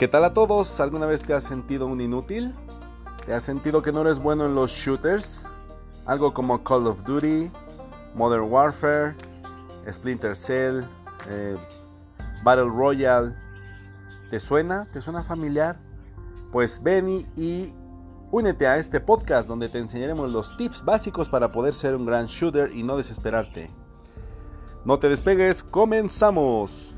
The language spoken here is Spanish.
¿Qué tal a todos? ¿Alguna vez te has sentido un inútil? ¿Te has sentido que no eres bueno en los shooters? Algo como Call of Duty, Modern Warfare, Splinter Cell, eh, Battle Royale. ¿Te suena? ¿Te suena familiar? Pues ven y únete a este podcast donde te enseñaremos los tips básicos para poder ser un gran shooter y no desesperarte. No te despegues, comenzamos.